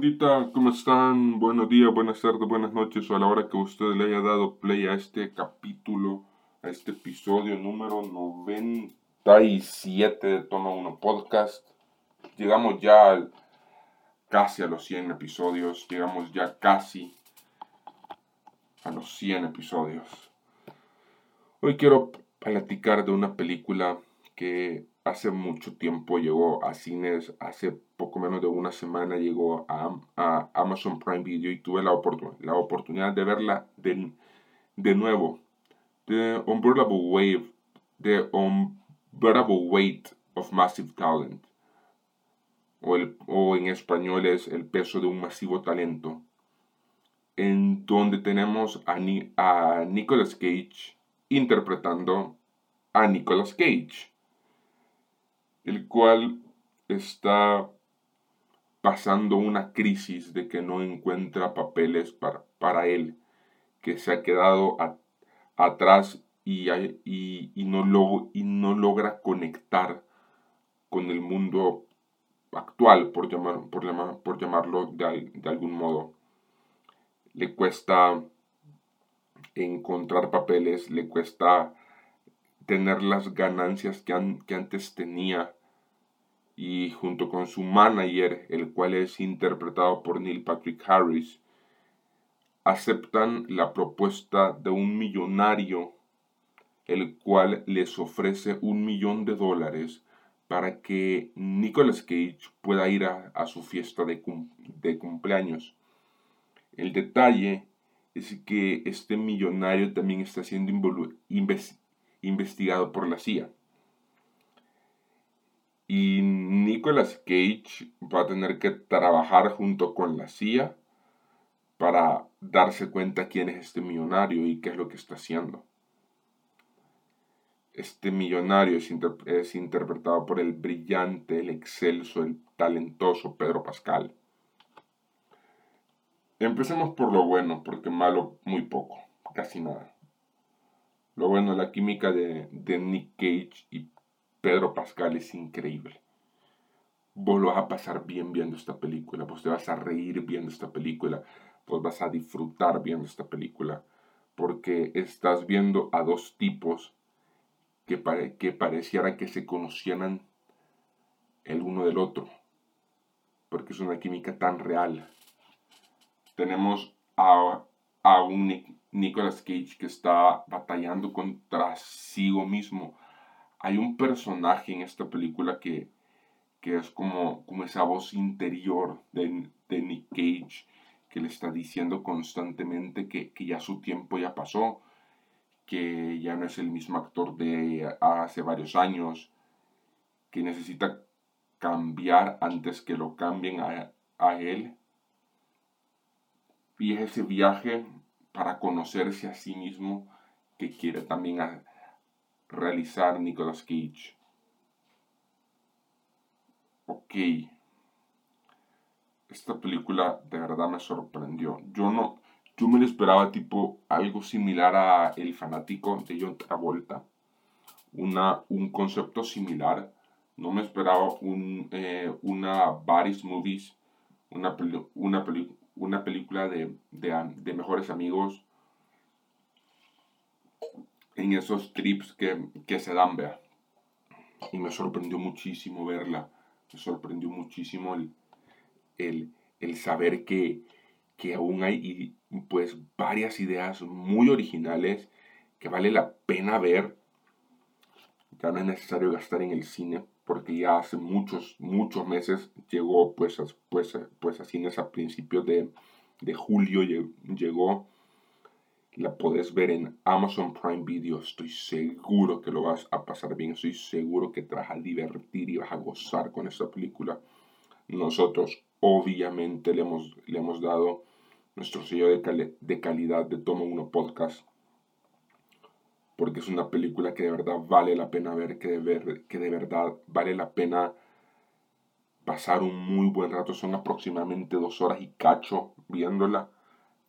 bandita? ¿Cómo están? Buenos días, buenas tardes, buenas noches o a la hora que usted le haya dado play a este capítulo, a este episodio número 97 de Toma 1 Podcast. Llegamos ya casi a los 100 episodios, llegamos ya casi a los 100 episodios. Hoy quiero platicar de una película que hace mucho tiempo llegó a cines, hace poco menos de una semana llegó a, Amazon Prime Video y tuve la, la oportunidad de verla de, de nuevo. The Unbearable Wave, The Unbearable Weight of Massive Talent. O, el, o en español es El peso de un masivo talento. En donde tenemos a, a Nicolas Cage interpretando a Nicolas Cage el cual está pasando una crisis de que no encuentra papeles para, para él, que se ha quedado atrás y, y, no y no logra conectar con el mundo actual, por, llamar, por, llamar, por llamarlo de, de algún modo. Le cuesta encontrar papeles, le cuesta tener las ganancias que, que antes tenía y junto con su manager, el cual es interpretado por Neil Patrick Harris, aceptan la propuesta de un millonario, el cual les ofrece un millón de dólares para que Nicolas Cage pueda ir a, su fiesta de, cumpleaños. El detalle es que este millonario también está siendo investigado por la CIA. Y Nicolas Cage va a tener que trabajar junto con la CIA para darse cuenta quién es este millonario y qué es lo que está haciendo. Este millonario es, interpretado por el brillante, el excelso, el talentoso Pedro Pascal. Empecemos por lo bueno, porque malo muy poco, casi nada. Lo bueno, la química de, de Nick Cage y Pedro Pascal es increíble. Vos lo vas a pasar bien viendo esta película, vos te vas a reír viendo esta película, vos vas a disfrutar viendo esta película, porque estás viendo a dos tipos que, que pareciera que se conocieran el uno del otro, porque es una química tan real tenemos a, a un Nicolas Cage que está batallando contra sí mismo. Hay un personaje en esta película que, que es como, como esa voz interior de, de Nick Cage que le está diciendo constantemente que, que, ya su tiempo ya pasó, que ya no es el mismo actor de hace varios años, que necesita cambiar antes que lo cambien a, a él. Y es ese viaje para conocerse a sí mismo que quiere también realizar Nicolas Cage. Ok. Esta película de verdad me sorprendió. Yo no, yo me lo esperaba tipo algo similar a El fanático de John Travolta. Una, un concepto similar. No me esperaba un, eh, una Baris Movies, una, una una película de, mejores amigos en esos trips que, se dan, vea. Y me sorprendió muchísimo verla. Me sorprendió muchísimo el, el, saber que, que aún hay pues varias ideas muy originales que vale la pena ver. Ya no es necesario gastar en el cine porque ya hace muchos, muchos meses llegó pues, pues, pues a cines a principios de, de julio llegó. La podés ver en Amazon Prime Video. Estoy seguro que lo vas a pasar bien. Estoy seguro que te vas a divertir y vas a gozar con esta película. Nosotros obviamente le hemos, le hemos dado nuestro sello de, de calidad de Toma Uno Podcast porque es una película que de verdad vale la pena ver, que de, ver, que de verdad vale la pena pasar un muy buen rato. Son aproximadamente dos horas y cacho viéndola,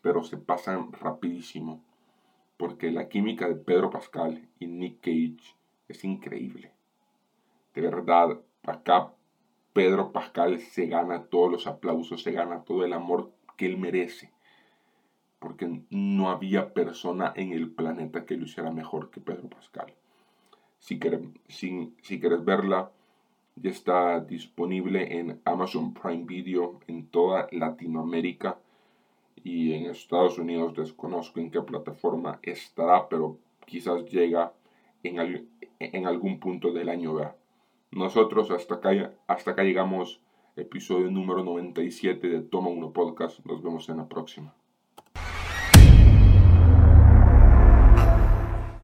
pero se pasan rapidísimo, porque la química de Pedro Pascal y Nick Cage es increíble. De verdad, acá Pedro Pascal se gana todos los aplausos, se gana todo el amor que él merece. Porque no había persona en el planeta que lo hiciera mejor que Pedro Pascal. Si quieres, si, si quieres verla, ya está disponible en Amazon Prime Video en toda Latinoamérica y en Estados Unidos desconozco en qué plataforma estará, pero quizás llega en, algún punto del año. Nosotros hasta acá, hasta acá llegamos, episodio número 97 de Toma 1 Podcast. Nos vemos en la próxima.